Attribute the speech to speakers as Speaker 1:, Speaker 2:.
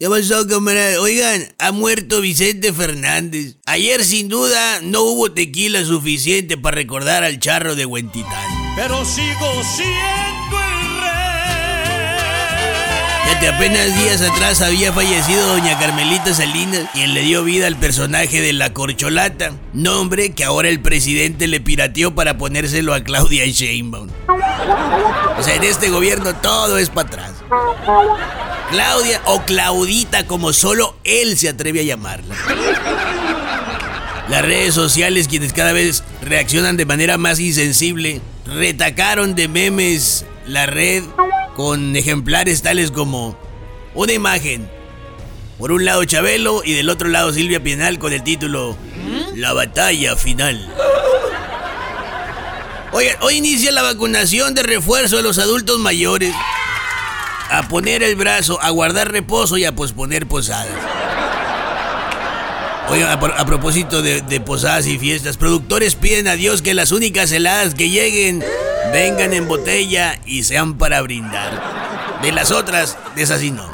Speaker 1: ¿Qué pasó, camarada? Oigan, ha muerto Vicente Fernández. Ayer sin duda no hubo tequila suficiente para recordar al charro de Huentitán.
Speaker 2: Pero sigo siendo el rey.
Speaker 1: Fíjate, apenas días atrás había fallecido doña Carmelita Salinas, quien le dio vida al personaje de la corcholata, nombre que ahora el presidente le pirateó para ponérselo a Claudia Sheinbaum. O sea, en este gobierno todo es para atrás. Claudia o Claudita como solo él se atreve a llamarla. Las redes sociales, quienes cada vez reaccionan de manera más insensible, retacaron de memes la red con ejemplares tales como una imagen. Por un lado Chabelo y del otro lado Silvia Pinal con el título La batalla final. Oigan, hoy inicia la vacunación de refuerzo a los adultos mayores a poner el brazo, a guardar reposo y a posponer posadas. Oigan, a, propósito de, posadas y fiestas, productores piden a Dios que las únicas heladas que lleguen vengan en botella y sean para brindar. De las otras, de esas no.